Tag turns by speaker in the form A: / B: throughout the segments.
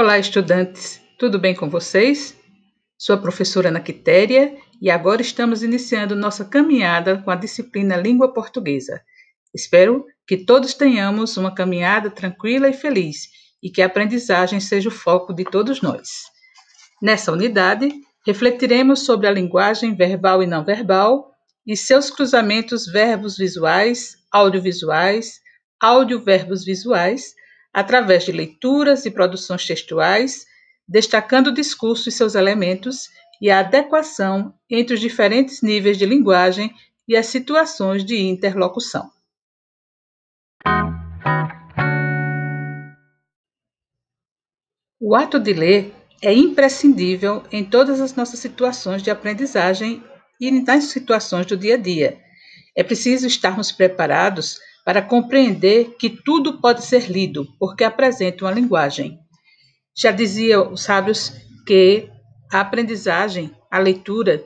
A: Olá, estudantes, tudo bem com vocês? Sou a professora Ana Quitéria e agora estamos iniciando nossa caminhada com a disciplina Língua Portuguesa. Espero que todos tenhamos uma caminhada tranquila e feliz e que a aprendizagem seja o foco de todos nós. Nessa unidade, refletiremos sobre a linguagem verbal e não verbal e seus cruzamentos verbos visuais, audiovisuais, audioverbos visuais, através de leituras e produções textuais, destacando o discurso e seus elementos e a adequação entre os diferentes níveis de linguagem e as situações de interlocução. O ato de ler é imprescindível em todas as nossas situações de aprendizagem e nas situações do dia a dia. É preciso estarmos preparados para compreender que tudo pode ser lido, porque apresenta uma linguagem. Já dizia os sábios que a aprendizagem, a leitura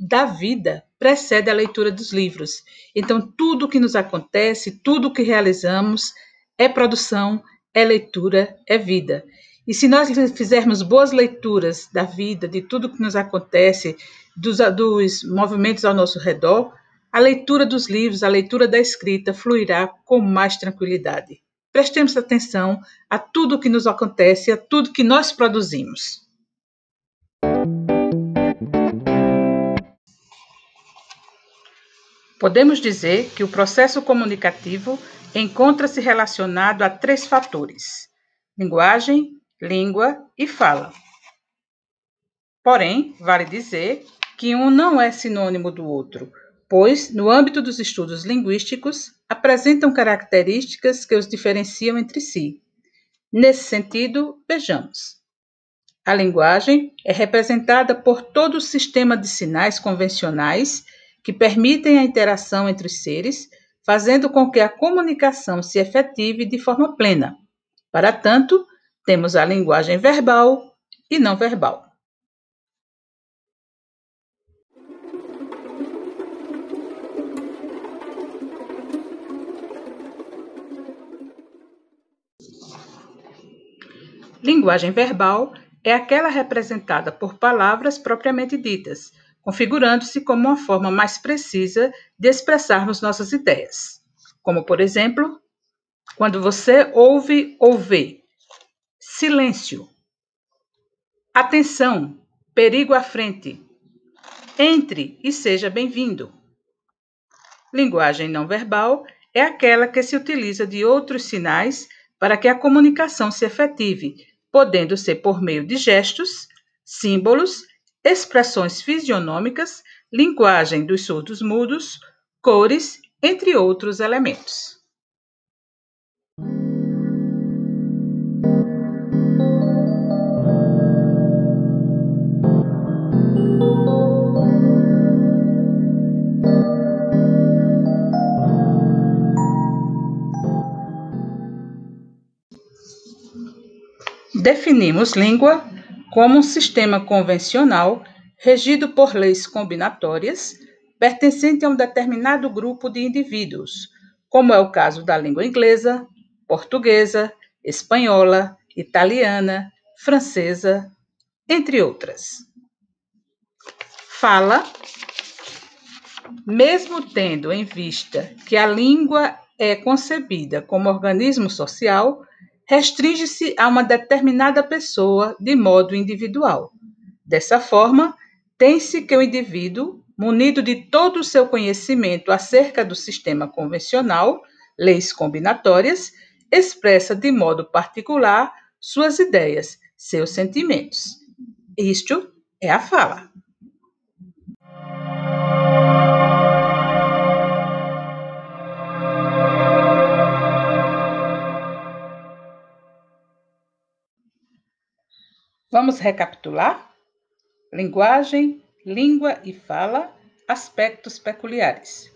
A: da vida precede a leitura dos livros. Então, tudo que nos acontece, tudo que realizamos é produção, é leitura, é vida. E se nós fizermos boas leituras da vida, de tudo que nos acontece, dos, dos movimentos ao nosso redor, a leitura dos livros, a leitura da escrita fluirá com mais tranquilidade. Prestemos atenção a tudo que nos acontece, a tudo que nós produzimos. Podemos dizer que o processo comunicativo encontra-se relacionado a três fatores: linguagem, língua e fala. Porém, vale dizer que um não é sinônimo do outro, pois, no âmbito dos estudos linguísticos, apresentam características que os diferenciam entre si. Nesse sentido, vejamos. A linguagem é representada por todo o sistema de sinais convencionais que permitem a interação entre os seres, fazendo com que a comunicação se efetive de forma plena. Para tanto, temos a linguagem verbal e não verbal. Linguagem verbal é aquela representada por palavras propriamente ditas, configurando-se como uma forma mais precisa de expressarmos nossas ideias. Como, por exemplo, quando você ouve ou vê silêncio, atenção, perigo à frente, entre e seja bem-vindo. Linguagem não verbal é aquela que se utiliza de outros sinais para que a comunicação se efetive, podendo ser por meio de gestos, símbolos, expressões fisionômicas, linguagem dos surdos mudos, cores, entre outros elementos. Definimos língua como um sistema convencional regido por leis combinatórias pertencente a um determinado grupo de indivíduos, como é o caso da língua inglesa, portuguesa, espanhola, italiana, francesa, entre outras. Fala, mesmo tendo em vista que a língua é concebida como organismo social, restringe-se a uma determinada pessoa de modo individual. Dessa forma, tem-se que o indivíduo, munido de todo o seu conhecimento acerca do sistema convencional, leis combinatórias, expressa de modo particular suas ideias, seus sentimentos. Isto é a fala. Vamos recapitular? Linguagem, língua e fala, aspectos peculiares.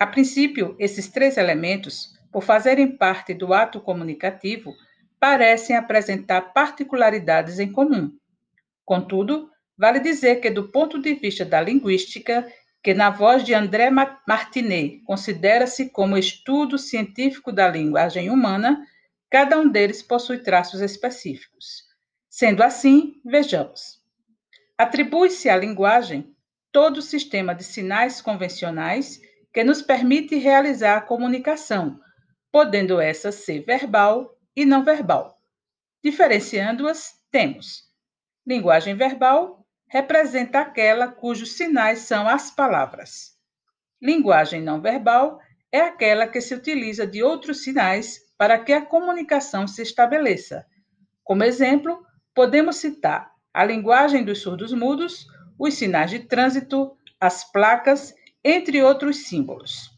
A: A princípio, esses três elementos, por fazerem parte do ato comunicativo, parecem apresentar particularidades em comum. Contudo, vale dizer que, do ponto de vista da linguística, que na voz de André Martinet considera-se como estudo científico da linguagem humana, cada um deles possui traços específicos. Sendo assim, vejamos. Atribui-se à linguagem todo o sistema de sinais convencionais que nos permite realizar a comunicação, podendo essa ser verbal e não verbal. Diferenciando-as, temos linguagem verbal representa aquela cujos sinais são as palavras. Linguagem não verbal é aquela que se utiliza de outros sinais para que a comunicação se estabeleça. Como exemplo, podemos citar a linguagem dos surdos mudos, os sinais de trânsito, as placas, entre outros símbolos.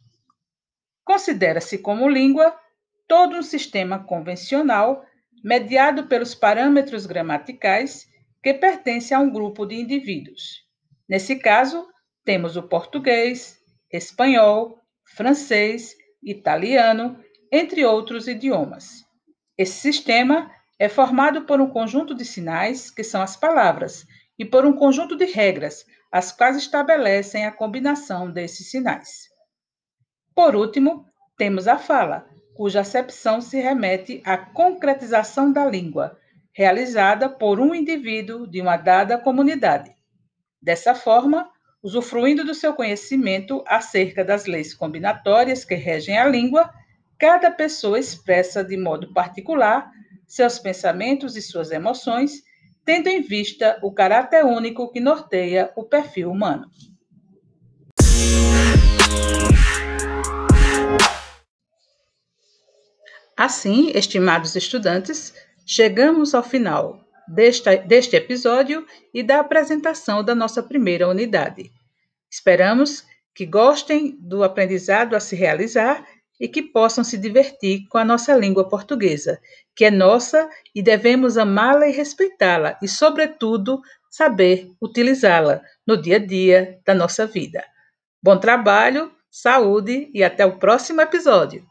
A: Considera-se como língua todo um sistema convencional mediado pelos parâmetros gramaticais que pertence a um grupo de indivíduos. Nesse caso, temos o português, espanhol, francês, italiano, entre outros idiomas. Esse sistema é formado por um conjunto de sinais, que são as palavras, e por um conjunto de regras, as quais estabelecem a combinação desses sinais. Por último, temos a fala, cuja acepção se remete à concretização da língua, realizada por um indivíduo de uma dada comunidade. Dessa forma, usufruindo do seu conhecimento acerca das leis combinatórias que regem a língua, cada pessoa expressa de modo particular seus pensamentos e suas emoções, tendo em vista o caráter único que norteia o perfil humano. Assim, estimados estudantes, chegamos ao final deste, episódio e da apresentação da nossa primeira unidade. Esperamos que gostem do aprendizado a se realizar e que possam se divertir com a nossa língua portuguesa, que é nossa e devemos amá-la e respeitá-la e, sobretudo, saber utilizá-la no dia a dia da nossa vida. Bom trabalho, saúde e até o próximo episódio!